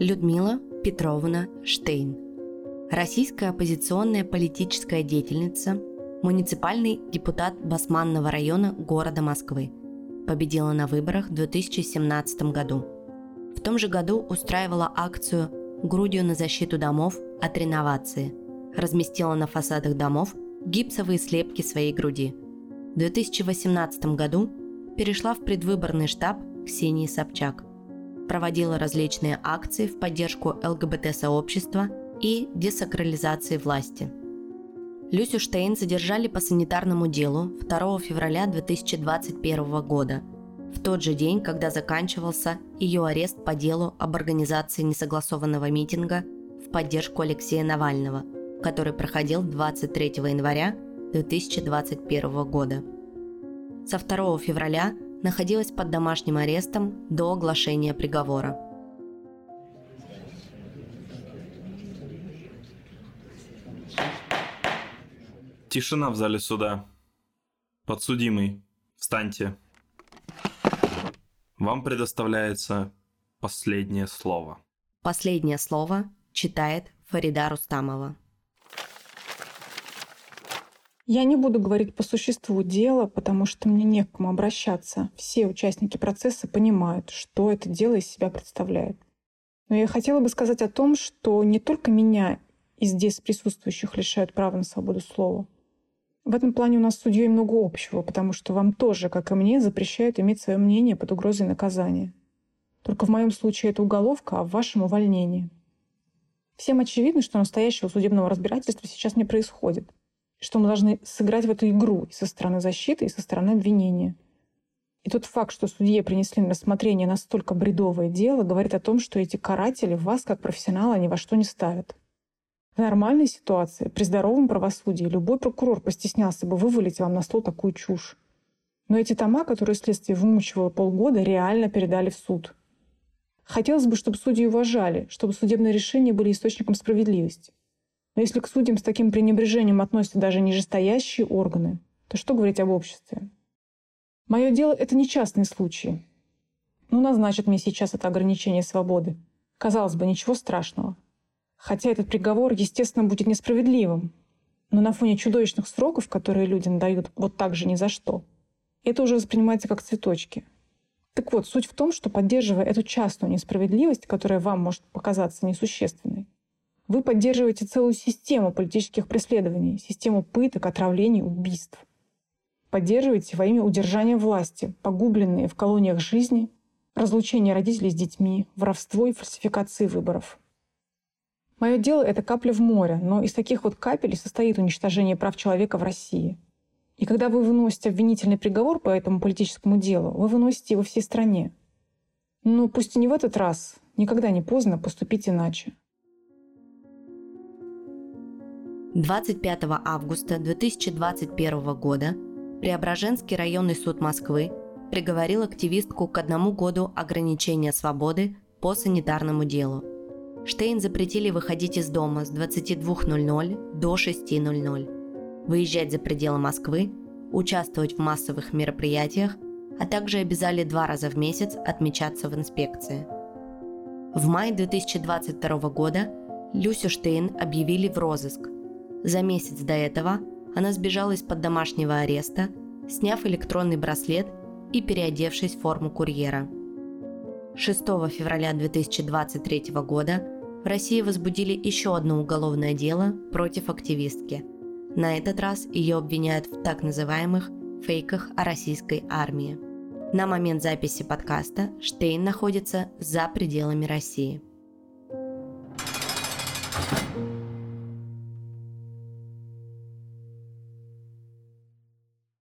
Людмила Петровна Штейн. Российская оппозиционная политическая деятельница, муниципальный депутат Басманного района города Москвы. Победила на выборах в 2017 году. В том же году устраивала акцию «Грудью на защиту домов от реновации». Разместила на фасадах домов гипсовые слепки своей груди. В 2018 году перешла в предвыборный штаб Ксении Собчак. Проводила различные акции в поддержку ЛГБТ-сообщества и десакрализации власти. Люсю Штейн задержали по санитарному делу 2 февраля 2021 года, в тот же день, когда заканчивался ее арест по делу об организации несогласованного митинга в поддержку Алексея Навального, который проходил 23 января 2021 года. Со 2 февраля находилась под домашним арестом до оглашения приговора. Тишина в зале суда. Подсудимый, встаньте. Вам предоставляется последнее слово. Последнее слово читает Фарида Рустамова. Я не буду говорить по существу дела, потому что мне не к кому обращаться. Все участники процесса понимают, что это дело из себя представляет. Но я хотела бы сказать о том, что не только меня и здесь присутствующих лишают права на свободу слова. В этом плане у нас с судьей много общего, потому что вам тоже, как и мне, запрещают иметь свое мнение под угрозой наказания. Только в моем случае это уголовка, а в вашем — увольнение. Всем очевидно, что настоящего судебного разбирательства сейчас не происходит — что мы должны сыграть в эту игру и со стороны защиты, и со стороны обвинения. И тот факт, что судье принесли на рассмотрение настолько бредовое дело, говорит о том, что эти каратели вас, как профессионала, ни во что не ставят. В нормальной ситуации, при здоровом правосудии, любой прокурор постеснялся бы вывалить вам на стол такую чушь. Но эти тома, которые следствие вымучивало полгода, реально передали в суд. Хотелось бы, чтобы судьи уважали, чтобы судебные решения были источником справедливости. Но если к судьям с таким пренебрежением относятся даже нижестоящие органы, то что говорить об обществе? Мое дело — это не частный случай. Ну, назначат мне сейчас это ограничение свободы. Казалось бы, ничего страшного. Хотя этот приговор, естественно, будет несправедливым. Но на фоне чудовищных сроков, которые людям дают вот так же ни за что, это уже воспринимается как цветочки. Так вот, суть в том, что поддерживая эту частную несправедливость, которая вам может показаться несущественной, вы поддерживаете целую систему политических преследований, систему пыток, отравлений, убийств. Поддерживаете во имя удержания власти погубленные в колониях жизни, разлучение родителей с детьми, воровство и фальсификации выборов. Мое дело — это капля в море, но из таких вот капель состоит уничтожение прав человека в России. И когда вы выносите обвинительный приговор по этому политическому делу, вы выносите его всей стране. Но пусть и не в этот раз, никогда не поздно поступить иначе. 25 августа 2021 года Преображенский районный суд Москвы приговорил активистку к одному году ограничения свободы по санитарному делу. Штейн запретили выходить из дома с 22.00 до 6.00, выезжать за пределы Москвы, участвовать в массовых мероприятиях, а также обязали два раза в месяц отмечаться в инспекции. В мае 2022 года Люсю Штейн объявили в розыск – за месяц до этого она сбежала из-под домашнего ареста, сняв электронный браслет и переодевшись в форму курьера. 6 февраля 2023 года в России возбудили еще одно уголовное дело против активистки. На этот раз ее обвиняют в так называемых фейках о российской армии. На момент записи подкаста Штейн находится за пределами России.